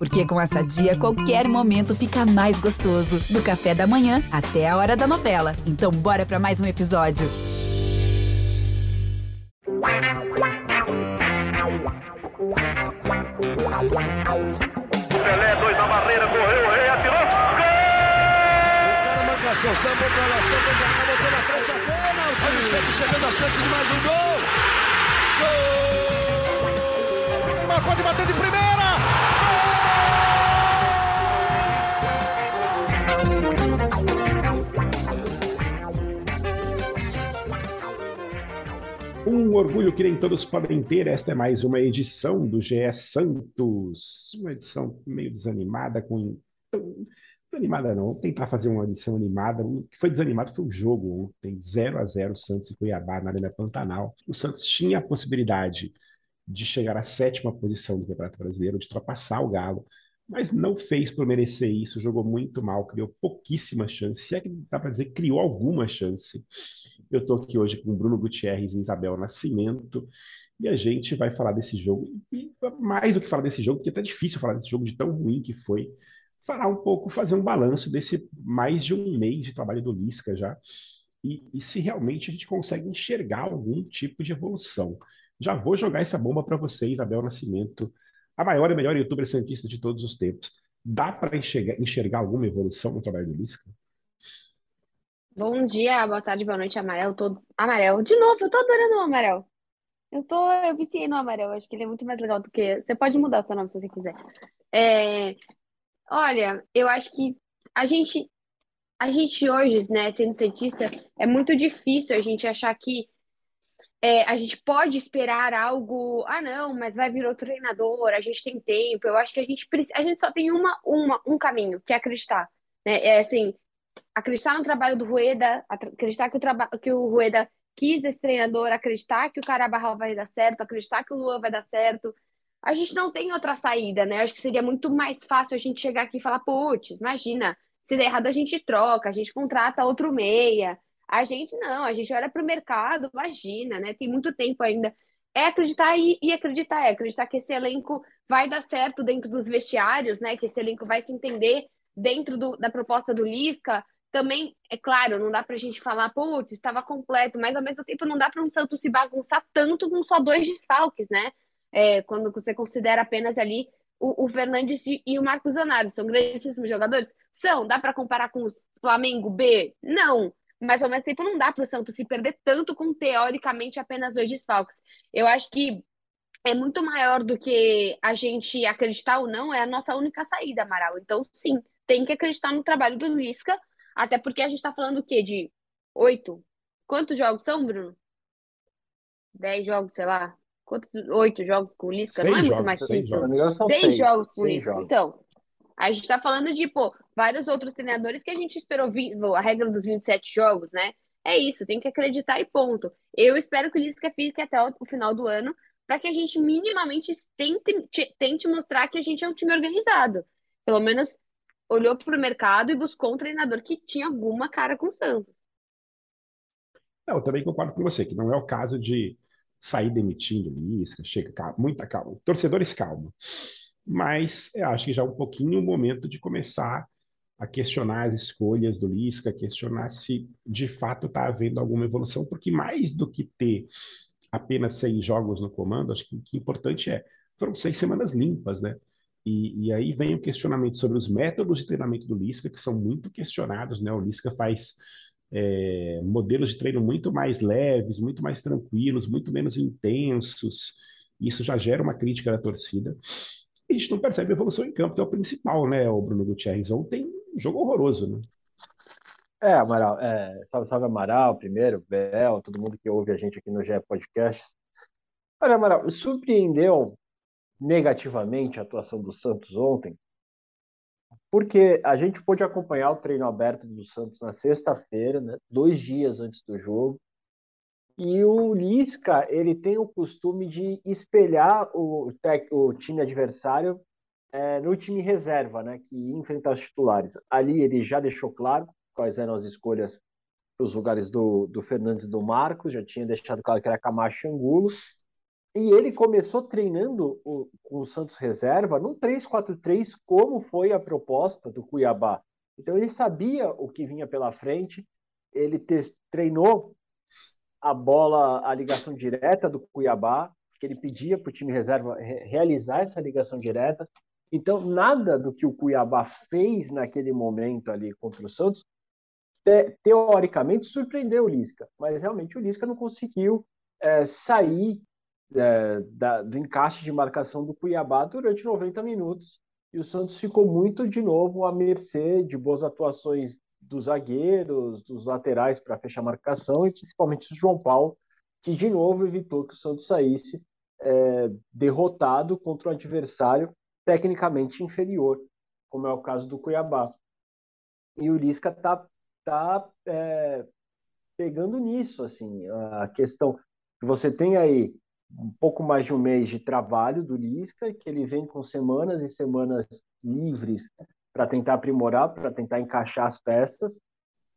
Porque com essa dia, qualquer momento fica mais gostoso. Do café da manhã até a hora da novela. Então, bora para mais um episódio. Pelé, dois na barreira, correu, o rei atirou. Gol! O cara marcação, sambou pra lá, sambou pra cá, botou na frente a bola. O time sempre chegando a chance de mais um gol. Gol! Neymar pode bater de primeira. Um orgulho que nem todos podem ter. Esta é mais uma edição do GE Santos. Uma edição meio desanimada, com. Desanimada não, vou tentar fazer uma edição animada. O que foi desanimado foi o jogo ontem, 0 a 0 Santos e Cuiabá na Arena Pantanal. O Santos tinha a possibilidade de chegar à sétima posição do Campeonato Brasileiro, de ultrapassar o Galo, mas não fez por merecer isso, jogou muito mal, criou pouquíssima chance, se é que dá para dizer criou alguma chance. Eu estou aqui hoje com Bruno Gutierrez e Isabel Nascimento, e a gente vai falar desse jogo, e mais do que falar desse jogo, porque é até difícil falar desse jogo de tão ruim que foi, falar um pouco, fazer um balanço desse mais de um mês de trabalho do Lisca já, e, e se realmente a gente consegue enxergar algum tipo de evolução. Já vou jogar essa bomba para você, Isabel Nascimento, a maior e melhor youtuber santista de todos os tempos. Dá para enxergar, enxergar alguma evolução no trabalho do Lisca? Bom dia, boa tarde, boa noite, Amarelo. Tô... Amarelo, de novo, eu tô adorando o Amarelo. Eu tô, eu viciei no Amarelo, acho que ele é muito mais legal do que. Você pode mudar seu nome se você quiser. É... Olha, eu acho que a gente, a gente hoje, né, sendo cientista, é muito difícil a gente achar que é, a gente pode esperar algo. Ah, não, mas vai vir outro treinador, a gente tem tempo. Eu acho que a gente precisa, a gente só tem uma, uma, um caminho, que é acreditar. Né? É assim, acreditar no trabalho do Rueda, acreditar que o, traba que o Rueda quis esse treinador, acreditar que o Carabarral vai dar certo, acreditar que o Luan vai dar certo. A gente não tem outra saída, né? Acho que seria muito mais fácil a gente chegar aqui e falar, putz, imagina, se der errado a gente troca, a gente contrata outro meia. A gente não, a gente olha para o mercado, imagina, né? Tem muito tempo ainda. É acreditar e, e, acreditar, é acreditar que esse elenco vai dar certo dentro dos vestiários, né? Que esse elenco vai se entender dentro do, da proposta do Lisca. Também, é claro, não dá para a gente falar, putz, estava completo, mas ao mesmo tempo não dá para um Santos se bagunçar tanto com só dois desfalques, né? É, quando você considera apenas ali o, o Fernandes e o Marcos Leonardo. São grandíssimos jogadores? São. Dá para comparar com o Flamengo B? Não mas ao mesmo tempo não dá para o Santos se perder tanto com teoricamente apenas dois desfalques. Eu acho que é muito maior do que a gente acreditar ou não, é a nossa única saída, Amaral. Então, sim, tem que acreditar no trabalho do Lisca, até porque a gente está falando o quê? De oito? Quantos jogos são, Bruno? Dez jogos, sei lá. Quantos? Oito jogos com o Lisca? Seis não é jogos, muito mais seis difícil. jogos. Seis, seis, jogos com o Lisca. jogos. Então, a gente está falando de, pô, vários outros treinadores que a gente esperou a regra dos 27 jogos, né? É isso, tem que acreditar e ponto. Eu espero que o Lisca fique até o final do ano para que a gente minimamente tente, te- tente mostrar que a gente é um time organizado. Pelo menos olhou para o mercado e buscou um treinador que tinha alguma cara com o Santos. Não, eu também concordo com você, que não é o caso de sair demitindo Lisca, chega, calma, muita calma. Torcedores, calma. Mas eu acho que já é um pouquinho o momento de começar a questionar as escolhas do Lisca, questionar se de fato está havendo alguma evolução, porque mais do que ter apenas seis jogos no comando, acho que o que é importante é, foram seis semanas limpas, né? E, e aí vem o questionamento sobre os métodos de treinamento do Lisca, que são muito questionados, né? O Lisca faz é, modelos de treino muito mais leves, muito mais tranquilos, muito menos intensos. Isso já gera uma crítica da torcida. A gente não percebe evolução em campo, que é o principal, né, o Bruno Gutierrez? Ontem, um jogo horroroso, né? É, Amaral, é, salve, salve Amaral, primeiro, Bel, todo mundo que ouve a gente aqui no GE Podcasts. Olha, Amaral, surpreendeu negativamente a atuação do Santos ontem, porque a gente pôde acompanhar o treino aberto do Santos na sexta-feira, né, dois dias antes do jogo, e o Lisca, ele tem o costume de espelhar o, o time adversário é, no time reserva, né, que ia enfrentar os titulares. Ali ele já deixou claro quais eram as escolhas os lugares do, do Fernandes e do Marcos, já tinha deixado claro que era Camacho e Angulo. E ele começou treinando o, o Santos reserva no 3-4-3, como foi a proposta do Cuiabá. Então ele sabia o que vinha pela frente, ele te, treinou a bola, a ligação direta do Cuiabá, que ele pedia para o time reserva re realizar essa ligação direta. Então, nada do que o Cuiabá fez naquele momento ali contra o Santos, te, teoricamente, surpreendeu o Lisca, mas realmente o Lisca não conseguiu é, sair é, da, do encaixe de marcação do Cuiabá durante 90 minutos. E o Santos ficou muito, de novo, à mercê de boas atuações dos zagueiros, dos laterais para fechar a marcação e principalmente o João Paulo, que de novo evitou que o Santos saísse é, derrotado contra um adversário tecnicamente inferior, como é o caso do Cuiabá. E o Lisca está tá, é, pegando nisso, assim, a questão que você tem aí um pouco mais de um mês de trabalho do Lisca, que ele vem com semanas e semanas livres para tentar aprimorar, para tentar encaixar as peças.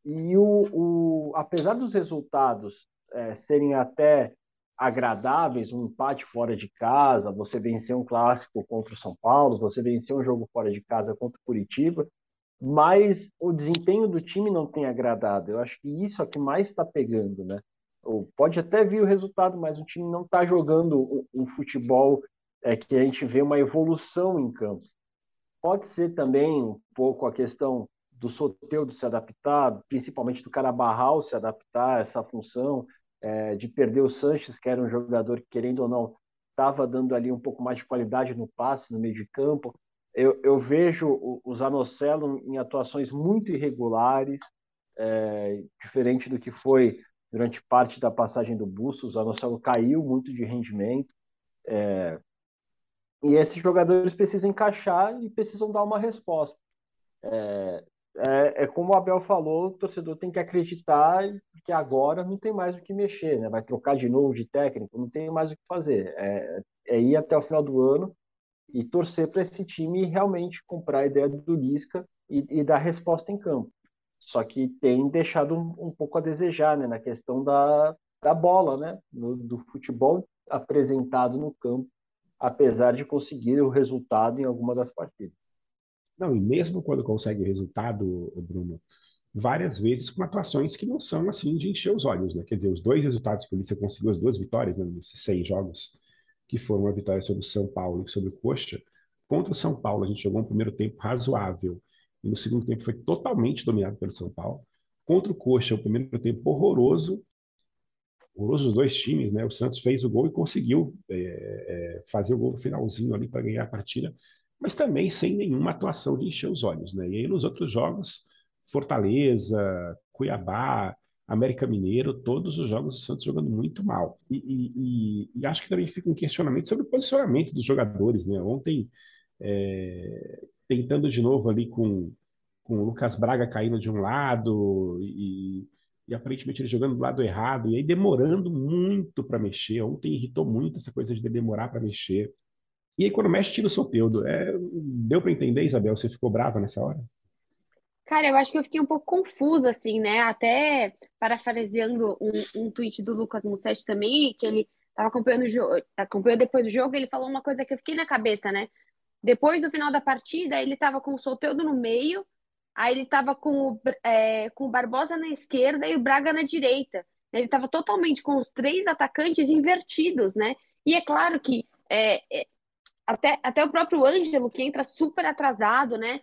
E o, o apesar dos resultados é, serem até agradáveis, um empate fora de casa, você vencer um clássico contra o São Paulo, você vencer um jogo fora de casa contra o Curitiba, mas o desempenho do time não tem agradado. Eu acho que isso é o que mais está pegando, né? Pode até vir o resultado, mas o time não está jogando um futebol é, que a gente vê uma evolução em campo. Pode ser também um pouco a questão do Soteudo se adaptar, principalmente do Carabarral se adaptar a essa função, é, de perder o Sanches, que era um jogador que, querendo ou não, estava dando ali um pouco mais de qualidade no passe, no meio de campo. Eu, eu vejo o, o Zanocelo em atuações muito irregulares, é, diferente do que foi durante parte da passagem do Bustos. O Zanocelo caiu muito de rendimento. É, e esses jogadores precisam encaixar e precisam dar uma resposta. É, é, é, como o Abel falou, o torcedor tem que acreditar que agora não tem mais o que mexer, né? Vai trocar de novo de técnico, não tem mais o que fazer. É, é ir até o final do ano e torcer para esse time realmente comprar a ideia do Lisca e, e, dar resposta em campo. Só que tem deixado um, um pouco a desejar, né? Na questão da, da bola, né? No, do futebol apresentado no campo apesar de conseguir o resultado em alguma das partidas. Não, e mesmo quando consegue o resultado, Bruno, várias vezes com atuações que não são assim de encher os olhos, né? Quer dizer, os dois resultados que o Polícia conseguiu, as duas vitórias né, nesses seis jogos, que foram a vitória sobre o São Paulo e sobre o Coxa. Contra o São Paulo, a gente jogou um primeiro tempo razoável, e no segundo tempo foi totalmente dominado pelo São Paulo. Contra o Coxa, o primeiro tempo horroroso, horroroso dos dois times, né? O Santos fez o gol e conseguiu é, é, fazer o gol no finalzinho ali para ganhar a partida, mas também sem nenhuma atuação de encher os olhos, né? E aí nos outros jogos, Fortaleza, Cuiabá, América Mineiro, todos os jogos do Santos jogando muito mal. E, e, e, e acho que também fica um questionamento sobre o posicionamento dos jogadores, né? Ontem, é, tentando de novo ali com, com o Lucas Braga caindo de um lado e e aparentemente ele jogando do lado errado, e aí demorando muito para mexer. Ontem irritou muito essa coisa de demorar para mexer. E aí quando mexe, tira o Soteudo. É, deu para entender, Isabel? Você ficou brava nessa hora? Cara, eu acho que eu fiquei um pouco confusa, assim, né? Até parafraseando um, um tweet do Lucas Mussetti também, que ele estava acompanhando o jogo, acompanhou depois do jogo, ele falou uma coisa que eu fiquei na cabeça, né? Depois do final da partida, ele estava com o Soteudo no meio, Aí ele estava com, o, é, com o Barbosa na esquerda e o Braga na direita. Ele estava totalmente com os três atacantes invertidos, né? E é claro que é, é, até, até o próprio Ângelo, que entra super atrasado, né?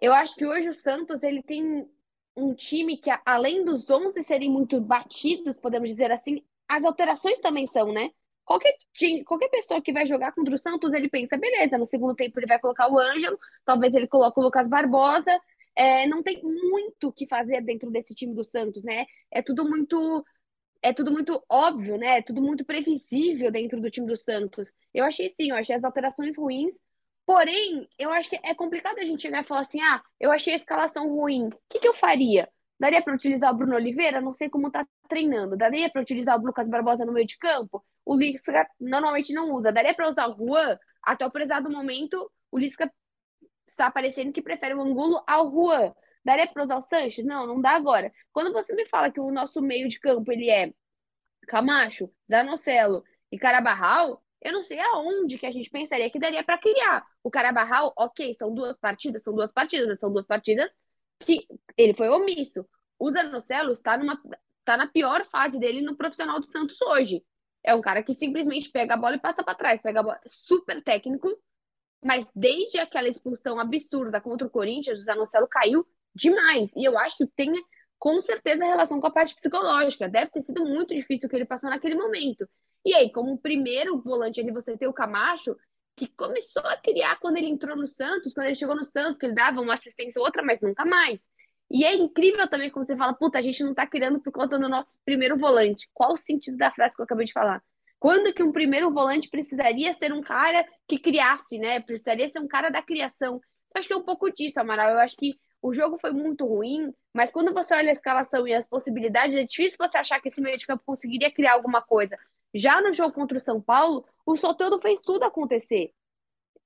Eu acho que hoje o Santos ele tem um time que, além dos 11 serem muito batidos, podemos dizer assim, as alterações também são, né? Qualquer, qualquer pessoa que vai jogar contra o Santos, ele pensa, beleza, no segundo tempo ele vai colocar o Ângelo, talvez ele coloque o Lucas Barbosa, é, não tem muito o que fazer dentro desse time do Santos, né? É tudo muito é tudo muito óbvio, né? É tudo muito previsível dentro do time do Santos. Eu achei sim, eu achei as alterações ruins. Porém, eu acho que é complicado a gente e falar assim: ah, eu achei a escalação ruim. O que, que eu faria? Daria para utilizar o Bruno Oliveira? Não sei como tá treinando. Daria para utilizar o Lucas Barbosa no meio de campo? O Lisca normalmente não usa. Daria para usar o Juan? Até o prezado momento, o Lisca está parecendo que prefere o Angulo ao Juan. Daria para usar o Sanches? Não, não dá agora. Quando você me fala que o nosso meio de campo ele é Camacho, Zanocelo E Carabarral, eu não sei aonde que a gente pensaria que daria para criar. O Carabarral, ok, são duas partidas, são duas partidas, são duas partidas que ele foi omisso. O Zanocelo está numa tá na pior fase dele no profissional do Santos hoje. É um cara que simplesmente pega a bola e passa para trás, pega a bola, super técnico, mas desde aquela expulsão absurda contra o Corinthians, o Zanocelo caiu demais. E eu acho que tem com certeza relação com a parte psicológica. Deve ter sido muito difícil o que ele passou naquele momento. E aí, como primeiro volante ali, você tem o Camacho, que começou a criar quando ele entrou no Santos, quando ele chegou no Santos, que ele dava uma assistência ou outra, mas nunca mais. E é incrível também quando você fala, puta, a gente não tá criando por conta do nosso primeiro volante. Qual o sentido da frase que eu acabei de falar? Quando que um primeiro volante precisaria ser um cara que criasse, né? Precisaria ser um cara da criação. Eu acho que é um pouco disso, Amaral. Eu acho que o jogo foi muito ruim, mas quando você olha a escalação e as possibilidades, é difícil você achar que esse meio de campo conseguiria criar alguma coisa. Já no jogo contra o São Paulo, o Soteldo fez tudo acontecer.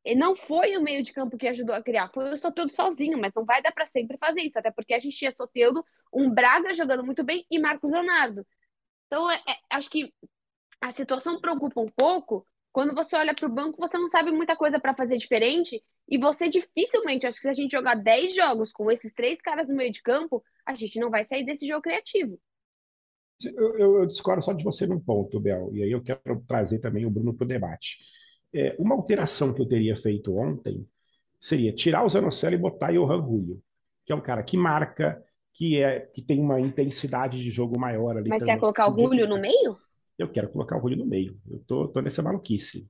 E não foi o meio de campo que ajudou a criar, foi o Soteldo sozinho, mas não vai dar para sempre fazer isso, até porque a gente tinha Soteldo, um Braga jogando muito bem e Marcos Leonardo. Então, é, é, acho que a situação preocupa um pouco. Quando você olha para o banco, você não sabe muita coisa para fazer diferente e você dificilmente, acho que se a gente jogar 10 jogos com esses três caras no meio de campo, a gente não vai sair desse jogo criativo. Eu, eu, eu discordo só de você num ponto, Bel, e aí eu quero trazer também o Bruno para o debate. É, uma alteração que eu teria feito ontem seria tirar o Zanocelo e botar Johan Julio, que é um cara que marca, que é que tem uma intensidade de jogo maior ali. Mas você quer colocar o Julio no meio? Eu quero colocar o Julio no meio. Eu tô, tô nessa maluquice.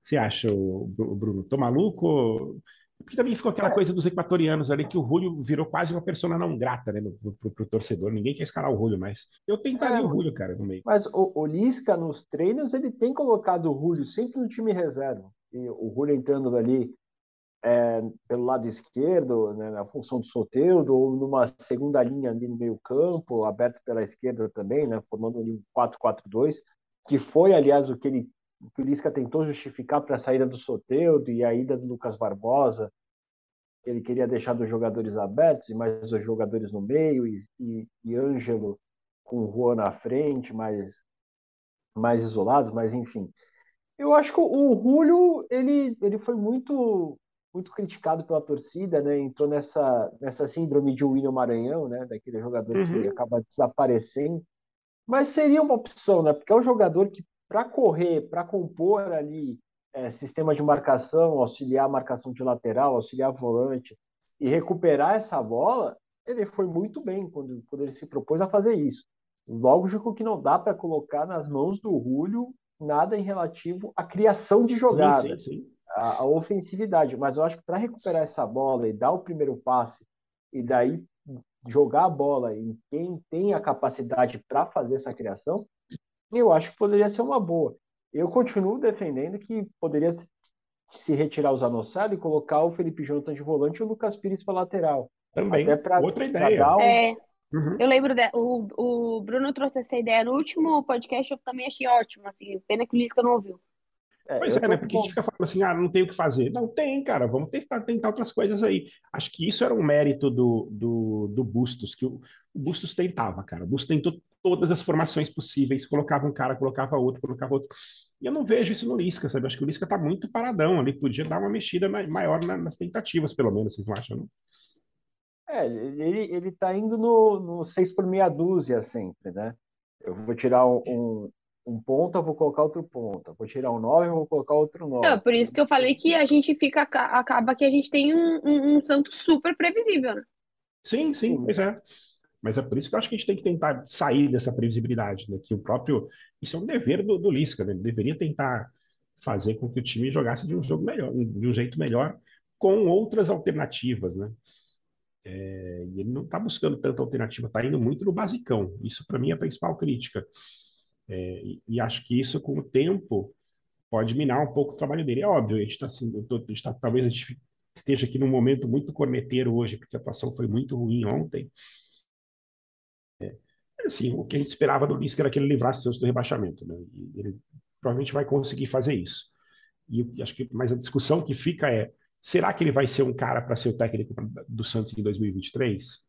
Você acha, Bruno? Tô maluco? Porque também ficou aquela coisa dos equatorianos ali, que o Julio virou quase uma persona não grata, né, pro, pro, pro torcedor. Ninguém quer escalar o Julio mais. Eu tentaria é, o Julio, cara, no meio. Mas o, o Lisca, nos treinos, ele tem colocado o Julio sempre no time reserva. E o Julio entrando ali é, pelo lado esquerdo, né, na função do Soteudo, ou numa segunda linha ali no meio campo, aberto pela esquerda também, né, formando um 4-4-2, que foi, aliás, o que ele que o Lisca tentou justificar para a saída do Soteudo e a ida do Lucas Barbosa. Ele queria deixar dos jogadores abertos e mais os jogadores no meio e, e, e Ângelo com o Juan na frente, mais, mais isolados, mas enfim. Eu acho que o Julio ele, ele foi muito muito criticado pela torcida, né? Entrou nessa nessa síndrome de William Maranhão, né? Daquele jogador uhum. que acaba desaparecendo. Mas seria uma opção, né? Porque é um jogador que para correr, para compor ali é, sistema de marcação, auxiliar a marcação de lateral, auxiliar volante e recuperar essa bola, ele foi muito bem quando, quando ele se propôs a fazer isso. Lógico que não dá para colocar nas mãos do Julio nada em relativo à criação de jogada, sim, sim, sim. A, a, ofensividade, mas eu acho que para recuperar essa bola e dar o primeiro passe e daí jogar a bola em quem tem a capacidade para fazer essa criação, eu acho que poderia ser uma boa. Eu continuo defendendo que poderia se retirar o Zanocelo e colocar o Felipe Jonathan de volante e o Lucas Pires para lateral. Também, pra, outra ideia. Um... É, uhum. Eu lembro, de, o, o Bruno trouxe essa ideia no último podcast, eu também achei ótimo, assim, pena que o Lisca não ouviu. É, pois é, né? Porque a gente fica falando assim, ah, não tem o que fazer. Não tem, cara, vamos tentar, tentar outras coisas aí. Acho que isso era um mérito do, do, do Bustos, que o, o Bustos tentava, cara. O Bustos tentou todas as formações possíveis, colocava um cara, colocava outro, colocava outro. E eu não vejo isso no Lisca, sabe? Acho que o Lisca tá muito paradão ali, podia dar uma mexida maior nas tentativas, pelo menos, vocês não acham, não? É, ele, ele tá indo no, no 6 por meia dúzia sempre, né? Eu vou tirar um, um ponto, eu vou colocar outro ponto. Vou tirar um 9, eu vou colocar outro 9. É, por isso que eu falei que a gente fica, acaba que a gente tem um, um, um Santos super previsível, né? Sim, sim, pois é. Mas é por isso que eu acho que a gente tem que tentar sair dessa previsibilidade, né? Que o próprio. Isso é um dever do, do Lisca, né? Ele deveria tentar fazer com que o time jogasse de um jogo melhor, de um jeito melhor, com outras alternativas, né? É, e ele não está buscando tanta alternativa, está indo muito no basicão. Isso, para mim, é a principal crítica. É, e, e, acho que isso, com o tempo, pode minar um pouco o trabalho dele. É óbvio, a gente está assim, tô, a gente tá, talvez a gente esteja aqui num momento muito corneteiro hoje, porque a atuação foi muito ruim ontem. É, assim, o que a gente esperava do Lisca era que ele livrasse Santos do rebaixamento, né? E ele provavelmente vai conseguir fazer isso. E acho que, mas a discussão que fica é: será que ele vai ser um cara para ser o técnico do Santos em 2023?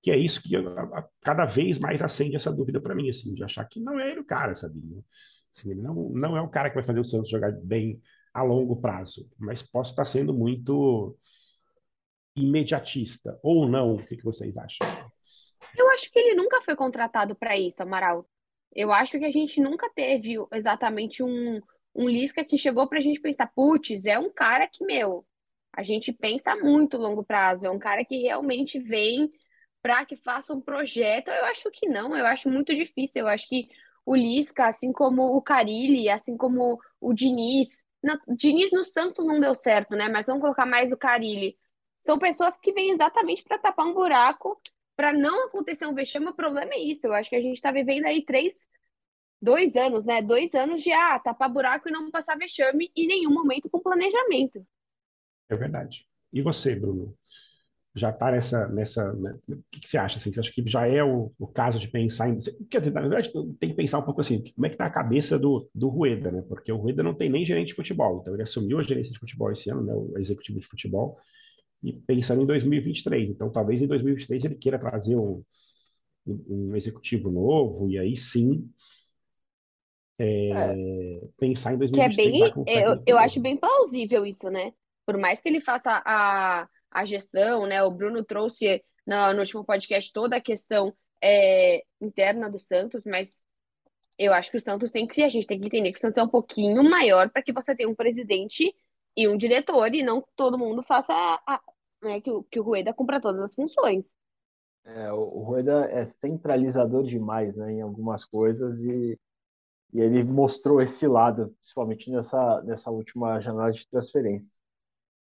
Que é isso que a, a, cada vez mais acende essa dúvida para mim, assim, de achar que não é ele o cara, sabe? Assim, ele não, não é o cara que vai fazer o Santos jogar bem a longo prazo, mas posso estar sendo muito imediatista, ou não, o que, que vocês acham? Eu acho que ele nunca foi contratado para isso, Amaral. Eu acho que a gente nunca teve exatamente um, um Lisca que chegou para a gente pensar, putz, é um cara que, meu, a gente pensa muito longo prazo, é um cara que realmente vem para que faça um projeto. Eu acho que não, eu acho muito difícil. Eu acho que o Lisca, assim como o Carilli, assim como o Diniz, não, Diniz no Santos não deu certo, né? Mas vamos colocar mais o Carilli. São pessoas que vêm exatamente para tapar um buraco, para não acontecer um vexame. O problema é isso. Eu acho que a gente está vivendo aí três, dois anos, né? Dois anos de ah, tapar buraco e não passar vexame em nenhum momento com planejamento. É verdade. E você, Bruno? Já está nessa, nessa. Né? O que, que, você acha? Assim? Você acha que já é o, o caso de pensar em. Quer dizer, na verdade, tem que pensar um pouco assim: como é que está a cabeça do, do Rueda, né? Porque o Rueda não tem nem gerente de futebol. Então, ele assumiu a gerência de futebol esse ano, né? O executivo de futebol, e pensando em 2023. Então, talvez em 2023 ele queira trazer um, um executivo novo, e aí sim é, é. pensar em 2023. Que é bem, eu, eu acho bem plausível isso, né? Por mais que ele faça a, a gestão, né? O Bruno trouxe no, no último podcast toda a questão é, interna do Santos, mas eu acho que o Santos tem que, a gente tem que entender que o Santos é um pouquinho maior para que você tenha um presidente e um diretor e não todo mundo faça a, né, que, o, que o Rueda cumpra todas as funções. É, o Rueda é centralizador demais, né, em algumas coisas e, e ele mostrou esse lado, principalmente nessa, nessa última janela de transferências.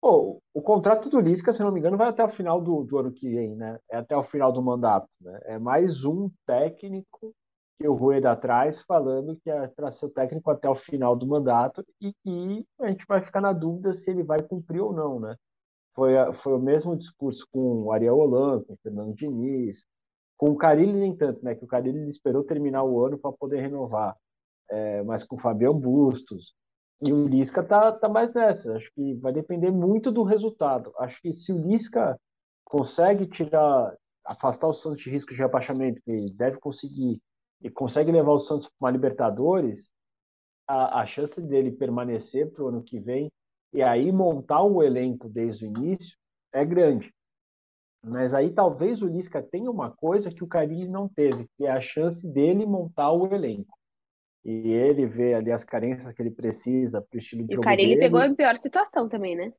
O contrato do Lisca, se não me engano, vai até o final do, do ano que vem, né? É até o final do mandato, né? É mais um técnico que o Rueda traz falando que é para ser o técnico até o final do mandato e que a gente vai ficar na dúvida se ele vai cumprir ou não, né? Foi, foi o mesmo discurso com o Ariel Holan, com o Fernando Diniz, com o Carilli nem tanto, né? Que o Carilli esperou terminar o ano para poder renovar, é, mas com o Fabião Bustos, e o Lisca tá, tá mais nessa. Acho que vai depender muito do resultado. Acho que se o Lisca consegue tirar, afastar o Santos de risco de rebaixamento, que ele deve conseguir, e consegue levar o Santos para uma Libertadores, a, a chance dele permanecer para o ano que vem e aí montar o elenco desde o início é grande. Mas aí talvez o Lisca tenha uma coisa que o Carilli não teve, que é a chance dele montar o elenco e ele vê ali as carências que ele precisa para o estilo de e jogo o Carilli dele. pegou a pior situação também, né?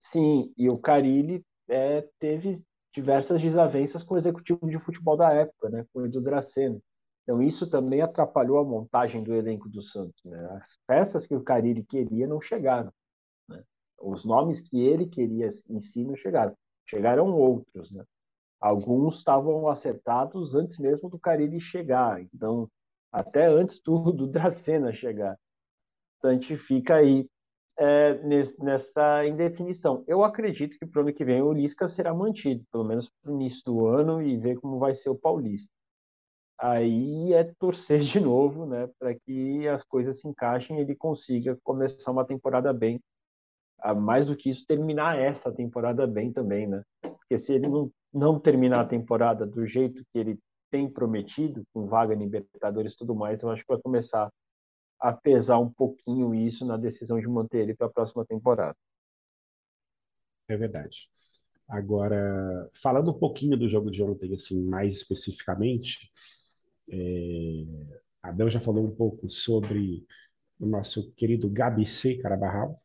Sim, e o Carilli é, teve diversas desavenças com o executivo de futebol da época, né, com o Edu Dracena. Então isso também atrapalhou a montagem do elenco do Santos. Né? As peças que o Carilli queria não chegaram. Né? Os nomes que ele queria em si não chegaram. Chegaram outros. Né? Alguns estavam acertados antes mesmo do Carilli chegar. Então até antes do, do Dracena chegar. Então a gente fica aí é, nessa indefinição. Eu acredito que para o ano que vem o Lisca será mantido, pelo menos para o início do ano, e ver como vai ser o Paulista. Aí é torcer de novo, né, para que as coisas se encaixem e ele consiga começar uma temporada bem. Mais do que isso, terminar essa temporada bem também, né? Porque se ele não, não terminar a temporada do jeito que ele tem prometido, com vaga Libertadores e tudo mais, eu acho que vai começar a pesar um pouquinho isso na decisão de manter ele para a próxima temporada. É verdade. Agora, falando um pouquinho do jogo de ontem, assim, mais especificamente, é... a Bel já falou um pouco sobre o nosso querido Gabi C. Carabarral,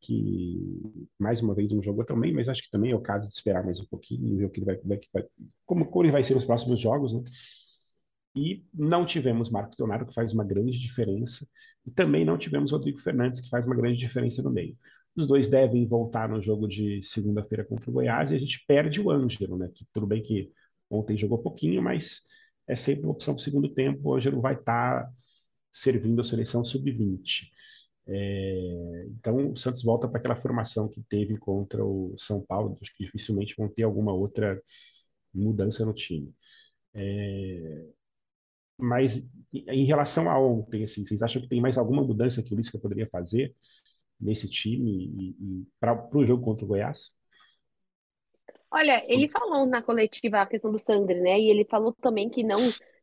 que mais uma vez não jogou também, mas acho que também é o caso de esperar mais um pouquinho ver o que vai, vai, vai como, como ele vai ser nos próximos jogos, né? E não tivemos Marcos Leonardo, que faz uma grande diferença, e também não tivemos Rodrigo Fernandes, que faz uma grande diferença no meio. Os dois devem voltar no jogo de segunda-feira contra o Goiás e a gente perde o Ângelo, né? Que tudo bem que ontem jogou pouquinho, mas é sempre uma opção para o segundo tempo. O Ângelo vai estar tá servindo a seleção sub-20. É, então, o Santos volta para aquela formação que teve contra o São Paulo. Acho que dificilmente vão ter alguma outra mudança no time. É, mas em relação a ontem, assim, vocês acham que tem mais alguma mudança que o Lisca poderia fazer nesse time e, e para o jogo contra o Goiás? Olha, ele falou na coletiva a questão do Sandri, né? E ele falou também que não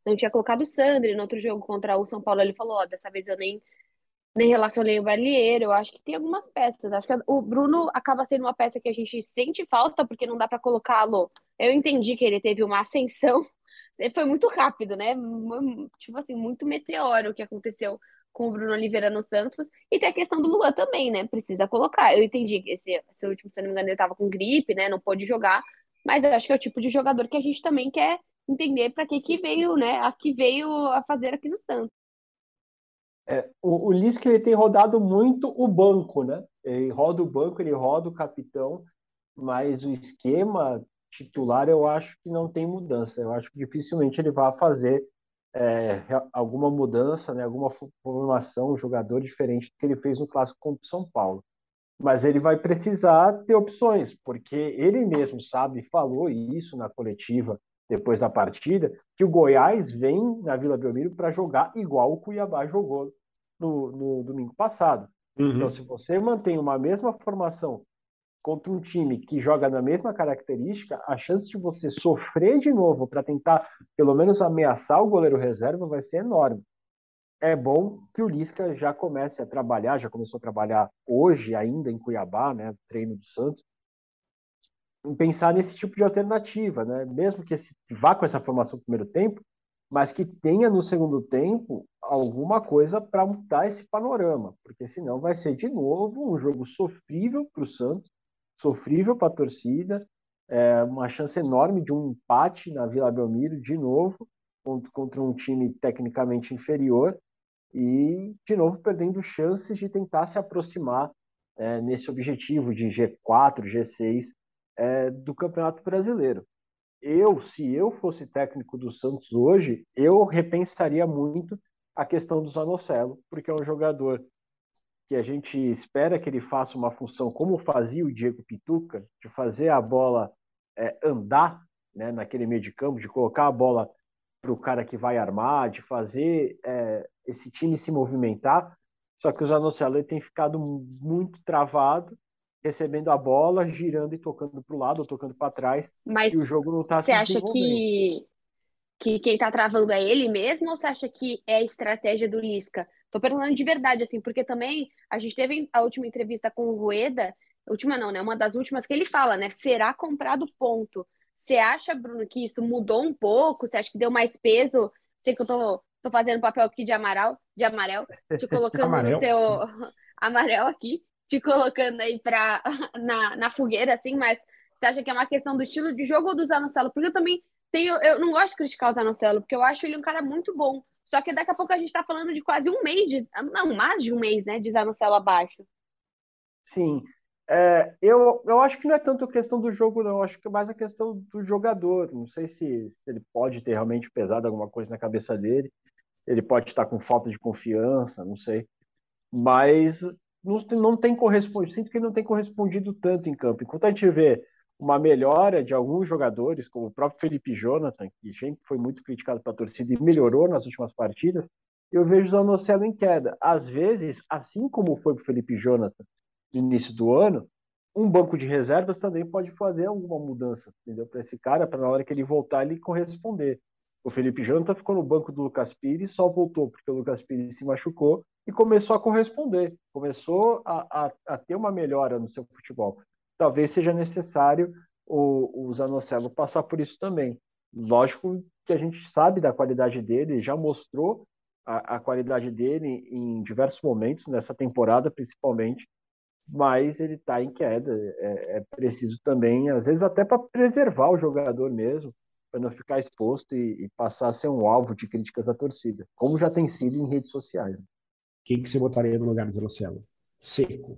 não tinha colocado o Sandri no outro jogo contra o São Paulo. Ele falou, ó, dessa vez eu nem nem relacionei o Barlieiro. Eu acho que tem algumas peças. Acho que o Bruno acaba sendo uma peça que a gente sente falta porque não dá para colocá-lo. Eu entendi que ele teve uma ascensão. Foi muito rápido, né? Tipo assim, muito meteoro o que aconteceu com o Bruno Oliveira no Santos. E tem a questão do Luan também, né? Precisa colocar. Eu entendi que esse, esse último, se não me engano, ele tava com gripe, né? Não pôde jogar. Mas eu acho que é o tipo de jogador que a gente também quer entender para que que veio, né? A que veio a fazer aqui no Santos. É, o, o Lisca ele tem rodado muito o banco, né? Ele roda o banco, ele roda o capitão, mas o esquema titular eu acho que não tem mudança. Eu acho que dificilmente ele vai fazer é, alguma mudança, né, alguma formação, um jogador diferente do que ele fez no clássico contra o São Paulo. Mas ele vai precisar ter opções, porque ele mesmo sabe, falou isso na coletiva depois da partida, que o Goiás vem na Vila Belmiro para jogar igual o Cuiabá jogou no, no domingo passado. Uhum. Então, se você mantém uma mesma formação contra um time que joga na mesma característica, a chance de você sofrer de novo para tentar, pelo menos, ameaçar o goleiro reserva vai ser enorme. É bom que o Lisca já comece a trabalhar, já começou a trabalhar hoje ainda em Cuiabá, né, treino do Santos, pensar nesse tipo de alternativa, né? Mesmo que vá com essa formação no primeiro tempo, mas que tenha no segundo tempo alguma coisa para mudar esse panorama, porque senão vai ser de novo um jogo sofrível para o Santos, sofrível para a torcida, é, uma chance enorme de um empate na Vila Belmiro de novo contra um time tecnicamente inferior e de novo perdendo chances de tentar se aproximar é, nesse objetivo de G4, G6 é, do Campeonato Brasileiro. Eu, se eu fosse técnico do Santos hoje, eu repensaria muito a questão do Zanocelo, porque é um jogador que a gente espera que ele faça uma função como fazia o Diego Pituca, de fazer a bola é, andar né, naquele meio de campo, de colocar a bola para o cara que vai armar, de fazer é, esse time se movimentar. Só que o Zanocelo tem ficado muito travado, recebendo a bola, girando e tocando para o lado ou tocando para trás. Mas e o jogo não está se Você acha que, que quem está travando é ele mesmo ou você acha que é a estratégia do Lisca? Tô perguntando de verdade, assim, porque também a gente teve a última entrevista com o Rueda, última não, né? Uma das últimas que ele fala, né? Será comprado ponto. Você acha, Bruno, que isso mudou um pouco? Você acha que deu mais peso? Sei que eu tô, tô fazendo papel aqui de amarelo, de amarelo, te colocando no seu amarelo aqui, te colocando aí pra, na, na fogueira, assim, mas você acha que é uma questão do estilo de jogo ou do Zanocelo? Porque eu também tenho, eu não gosto de criticar o Zanocelo, porque eu acho ele um cara muito bom. Só que daqui a pouco a gente está falando de quase um mês, de, não, mais de um mês, né, de Zanocelo abaixo. Sim. É, eu, eu acho que não é tanto questão do jogo, não. Eu acho que é mais a questão do jogador. Não sei se, se ele pode ter realmente pesado alguma coisa na cabeça dele. Ele pode estar com falta de confiança, não sei. Mas não, não tem correspondido. Sinto que ele não tem correspondido tanto em campo. Enquanto a gente vê uma melhora de alguns jogadores, como o próprio Felipe Jonathan, que sempre foi muito criticado pela torcida e melhorou nas últimas partidas, eu vejo o Zanocelo em queda. Às vezes, assim como foi para o Felipe Jonathan no início do ano, um banco de reservas também pode fazer alguma mudança, entendeu? Para esse cara, para na hora que ele voltar, ele corresponder. O Felipe Jonathan ficou no banco do Lucas Pires, só voltou porque o Lucas Pires se machucou e começou a corresponder, começou a, a, a ter uma melhora no seu futebol talvez seja necessário o, o Zanocelo passar por isso também. Lógico que a gente sabe da qualidade dele, já mostrou a, a qualidade dele em diversos momentos, nessa temporada principalmente, mas ele está em queda. É, é, preciso também, às vezes, até para preservar o jogador mesmo, para não ficar exposto e, e, passar a ser um alvo de críticas da torcida, como já tem sido em redes sociais. Quem que você botaria no lugar do Zanocelo? Seco.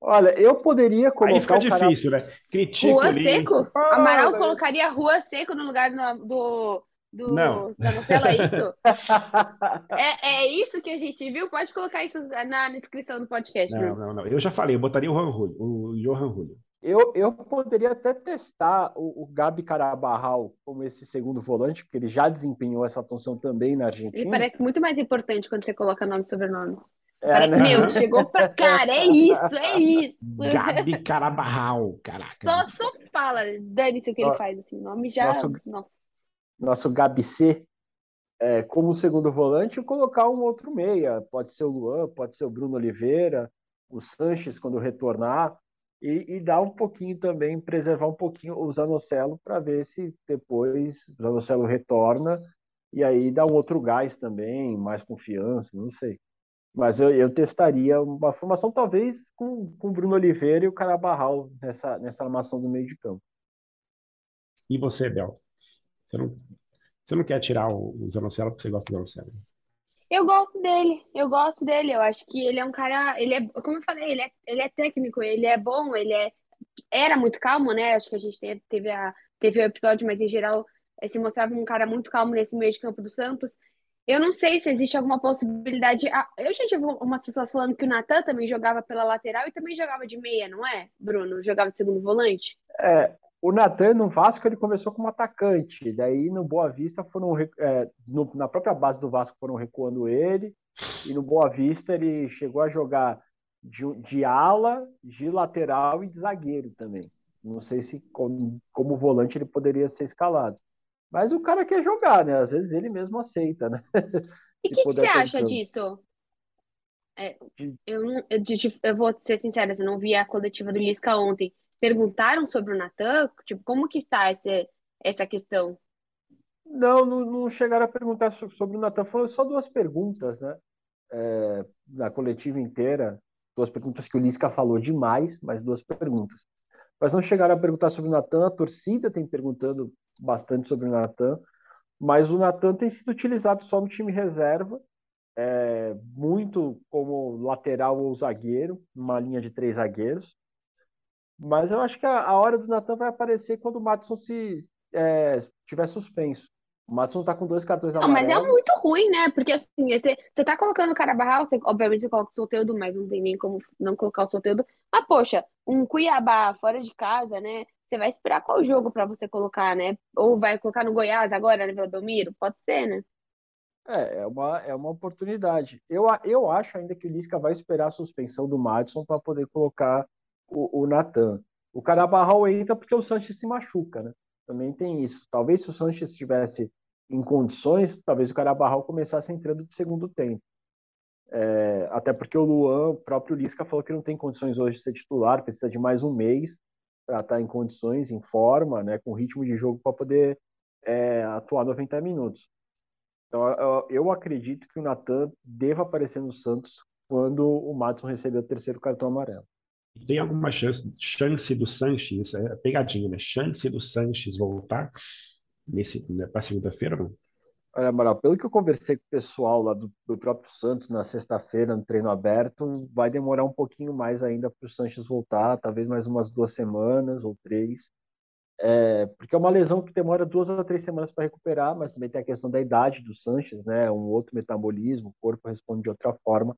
Olha, eu poderia colocar. Aí fica difícil, cara... né? Critico Rua Seco? Ah, Amaral né? colocaria Rua Seco no lugar do, do, não. da novela, é isso? é, é isso que a gente viu? Pode colocar isso na descrição do podcast. Não, não, não. Eu já falei, eu botaria o Juan Julio. O Johan Julio. Eu, eu poderia até testar o, o Gabi Carabarral como esse segundo volante, porque ele já desempenhou essa função também na Argentina. Ele parece muito mais importante quando você coloca nome e sobrenome. É, Parece, né? meu, chegou pra cara, é isso, é isso. Gabi Carabarral, caraca. Só, só fala, dane-se o que ele faz, assim, o nome já, nosso- nossa. nosso Gabi C, é, como segundo volante, colocar um outro meia. Pode ser o Luan, pode ser o Bruno Oliveira, o Sanches quando retornar, e, e dar um pouquinho também, preservar um pouquinho o Zanocelo para ver se depois o Zanocelo retorna e aí dá um outro gás também, mais confiança, não sei. Mas eu, eu testaria uma formação talvez com, o Bruno Oliveira e o Carabarral nessa, nessa armação do meio de campo. E você, Bel? Você não, você não quer tirar o, o Zanocelo porque você gosta do Zanocelo? Eu gosto dele, eu gosto dele. Eu acho que ele é um cara, ele é, como eu falei, ele é, ele é técnico, ele é bom, ele é, era muito calmo, né? Acho que a gente teve, a, teve o episódio, mas em geral eh, se mostrava um cara muito calmo nesse meio de campo do Santos. Eu não sei se existe alguma possibilidade. ah, Eu já tive umas pessoas falando que o Natan também jogava pela lateral e também jogava de meia, não é, Bruno? Jogava de segundo volante? É, o Natan no Vasco ele começou como atacante, daí no Boa Vista foram é, no- na própria base do Vasco foram recuando ele e no Boa Vista ele chegou a jogar de, de ala, de lateral e de zagueiro também. Não sei se como, como volante ele poderia ser escalado, mas o cara quer jogar, né? Às vezes ele mesmo aceita, né? E o que, que você acha disso? É, eu, eu, de- eu vou ser sincera, eu não vi a coletiva do Lisca ontem. Perguntaram sobre o Natan? Tipo, como que tá esse, essa questão? Não, não, não chegaram a perguntar so- sobre o Natan. Foram só duas perguntas, né? É, na coletiva inteira. Duas perguntas que o Lisca falou demais, mas duas perguntas. Mas não chegaram a perguntar sobre o Natan. A torcida tem perguntando bastante sobre o Natan. Mas o Natan tem sido utilizado só no time reserva, é, muito como lateral ou zagueiro, numa linha de três zagueiros. Mas eu acho que a, a hora do Natan vai aparecer quando o Matson se é, tiver suspenso. O Matson tá com dois cartões Não, mas é muito ruim, né? Porque assim, você, você tá colocando o Carabarral, você, obviamente você coloca o Soteldo, mas não tem nem como não colocar o Soteldo. Mas, poxa, um Cuiabá fora de casa, né? Você vai esperar qual jogo pra você colocar, né? Ou vai colocar no Goiás agora, na Vila Belmiro? Pode ser, né? É, é uma, é uma oportunidade. Eu, eu acho ainda que o Lisca vai esperar a suspensão do Madison para poder colocar o, o Natan. O Carabarral entra porque o Sanches se machuca, né? Também tem isso. Talvez se o Sanches estivesse em condições, talvez o Carabarral começasse entrando de segundo tempo. É, até porque o Luan, o próprio Lisca, falou que não tem condições hoje de ser titular, precisa de mais um mês para estar em condições, em forma, né, com ritmo de jogo para poder é, atuar 90 minutos. Então, eu, eu acredito que o Natan deva aparecer no Santos quando o Madison receber o terceiro cartão amarelo. Tem alguma chance, chance do Sanches, é pegadinha, né? Chance do Sanches voltar nesse, né, para segunda-feira? Olha, Amaral, pelo que eu conversei com o pessoal lá do, do próprio Santos na sexta-feira, no treino aberto, vai demorar um pouquinho mais ainda para o Sanches voltar, talvez mais umas duas semanas ou três. É, porque é uma lesão que demora duas a três semanas para recuperar, mas também tem a questão da idade do Sanches, né? Um outro metabolismo, o corpo responde de outra forma.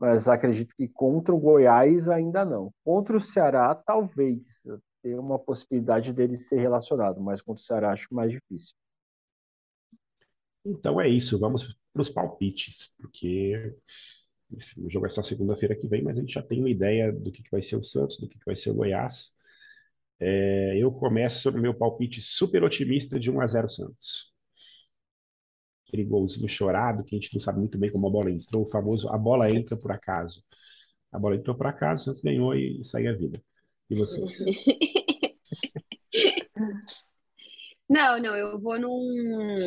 Mas acredito que contra o Goiás ainda não. Contra o Ceará, talvez tenha uma possibilidade dele ser relacionado, mas contra o Ceará acho mais difícil. Então é isso, vamos para os palpites, porque enfim, o jogo é só segunda-feira que vem, mas a gente já tem uma ideia do que, que vai ser o Santos, do que, que vai ser o Goiás. É, eu começo no meu palpite super otimista de 1 a 0 Santos. Aquele golzinho chorado, que a gente não sabe muito bem como a bola entrou, o famoso a bola entra por acaso. A bola entrou por acaso, o Santos ganhou e segue a vida. E vocês? Não, não, eu vou num.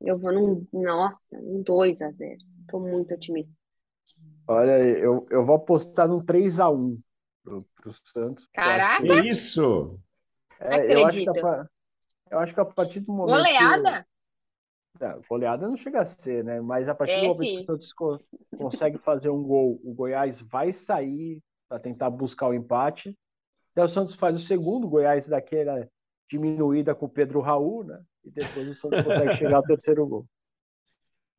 Eu vou num. Nossa, um 2 a 0 Tô muito otimista. Olha, eu, eu vou apostar num 3 a 1 pro, pro Santos. Caraca! que- isso? é, eu acho que a, eu acho que a partir do momento Goleada? Não, goleada não chega a ser, né? Mas a partir É, do momento sim. que o Santos co- consegue fazer um gol, o Goiás vai sair para tentar buscar o empate. Daí o Santos faz o segundo, o Goiás daquela diminuída com o Pedro Raul, né? E depois o Santos consegue chegar ao terceiro gol.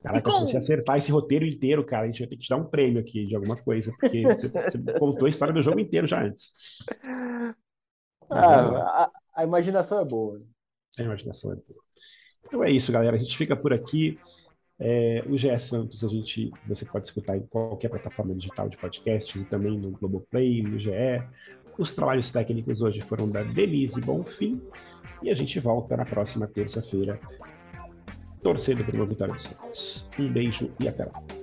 Caraca, se você acertar esse roteiro inteiro, cara, a gente vai ter que te dar um prêmio aqui de alguma coisa, porque você, você contou a história do jogo inteiro já antes. Mas. Ah, a, a imaginação é boa. A imaginação é boa. Então é isso, galera. A gente fica por aqui. É, o GE Santos a gente, você pode escutar em qualquer plataforma digital de podcast e também no Globoplay, no GE. Os trabalhos técnicos hoje foram da Denise Bonfim e a gente volta na próxima terça-feira torcendo por uma vitória do Santos. Um beijo e até lá.